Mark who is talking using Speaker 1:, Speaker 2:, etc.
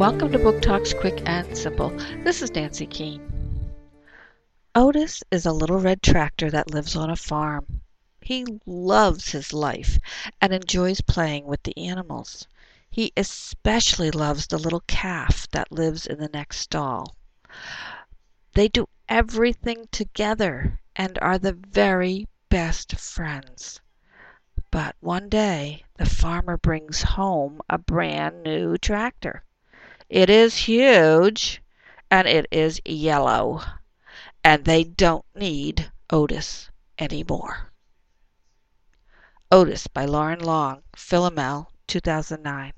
Speaker 1: Welcome to Book Talks Quick and Simple. This is Nancy Keane. Otis is a little red tractor that lives on a farm. He loves his life and enjoys playing with the animals. He especially loves the little calf that lives in the next stall. They do everything together and are the very best friends. But one day the farmer brings home a brand new tractor. It is huge and it is yellow, and they don't need Otis any more. Otis by Loren Long, Philomel, 2009.